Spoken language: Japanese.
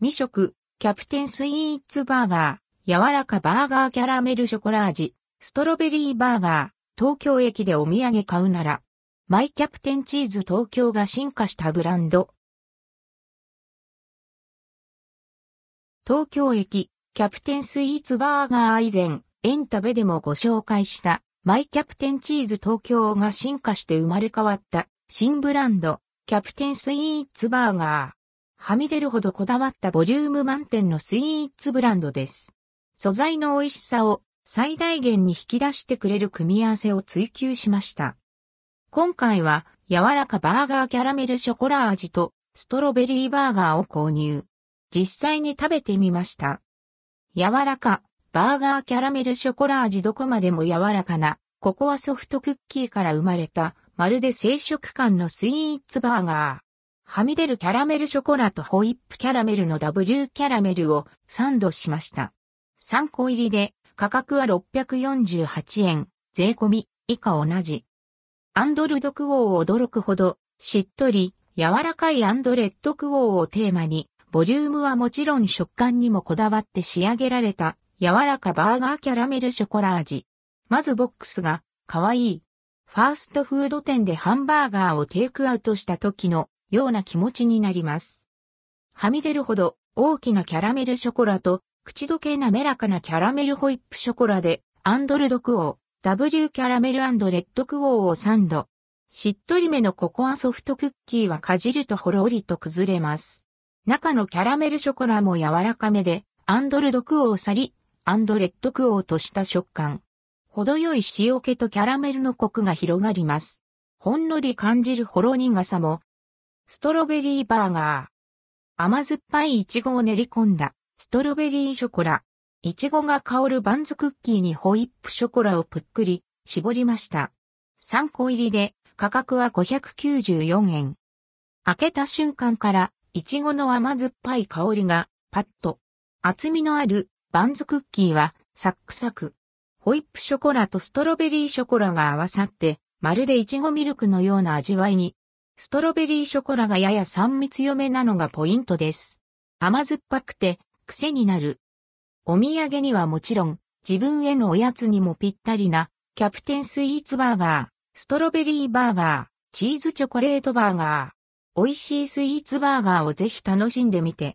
未食、キャプテンスイーツバーガー、柔らかバーガーキャラメルショコラ味、ストロベリーバーガー、東京駅でお土産買うなら、マイキャプテンチーズ東京が進化したブランド。東京駅、キャプテンスイーツバーガー以前、エンタベでもご紹介したマイキャプテンチーズ東京が進化して生まれ変わった新ブランド、キャプテンスイーツバーガー。はみ出るほどこだわったボリューム満点のスイーツブランドです。素材の美味しさを最大限に引き出してくれる組み合わせを追求しました。今回は柔らかバーガーキャラメルショコラ味とストロベリーバーガーを購入。実際に食べてみました。柔らかバーガーキャラメルショコラ味どこまでも柔らかなココアソフトクッキーから生まれたまるで生食感のスイーツバーガー。はみ出るキャラメルショコラとホイップキャラメルの W キャラメルをサンドしました。3個入りで価格は648円、税込み以下同じ。アンドルドクオーを驚くほどしっとり柔らかいアンドレッドクオーをテーマにボリュームはもちろん食感にもこだわって仕上げられた柔らかバーガーキャラメルショコラ味。まずボックスが、かわいい。ファーストフード店でハンバーガーをテイクアウトした時のような気持ちになります。はみ出るほど大きなキャラメルショコラと口どけ滑らかなキャラメルホイップショコラでアンドルドクオー、W キャラメルレッドクオーをサンド。しっとりめのココアソフトクッキーはかじるとほろりと崩れます。中のキャラメルショコラも柔らかめで、アンドルドクオーサリ、アンドレッドクオーとした食感。程よい塩気とキャラメルのコクが広がります。ほんのり感じるほろ苦さも。ストロベリーバーガー。甘酸っぱいイチゴを練り込んだストロベリーショコラ。イチゴが香るバンズクッキーにホイップショコラをぷっくり絞りました。3個入りで価格は594円。開けた瞬間からイチゴの甘酸っぱい香りがパッと。厚みのあるバンズクッキーはサックサク。ホイップショコラとストロベリーショコラが合わさって、まるでイチゴミルクのような味わいに。ストロベリーショコラがやや酸味強めなのがポイントです。甘酸っぱくて癖になる。お土産にはもちろん、自分へのおやつにもぴったりな、キャプテンスイーツバーガー、ストロベリーバーガー、チーズチョコレートバーガー。美味しいスイーツバーガーをぜひ楽しんでみて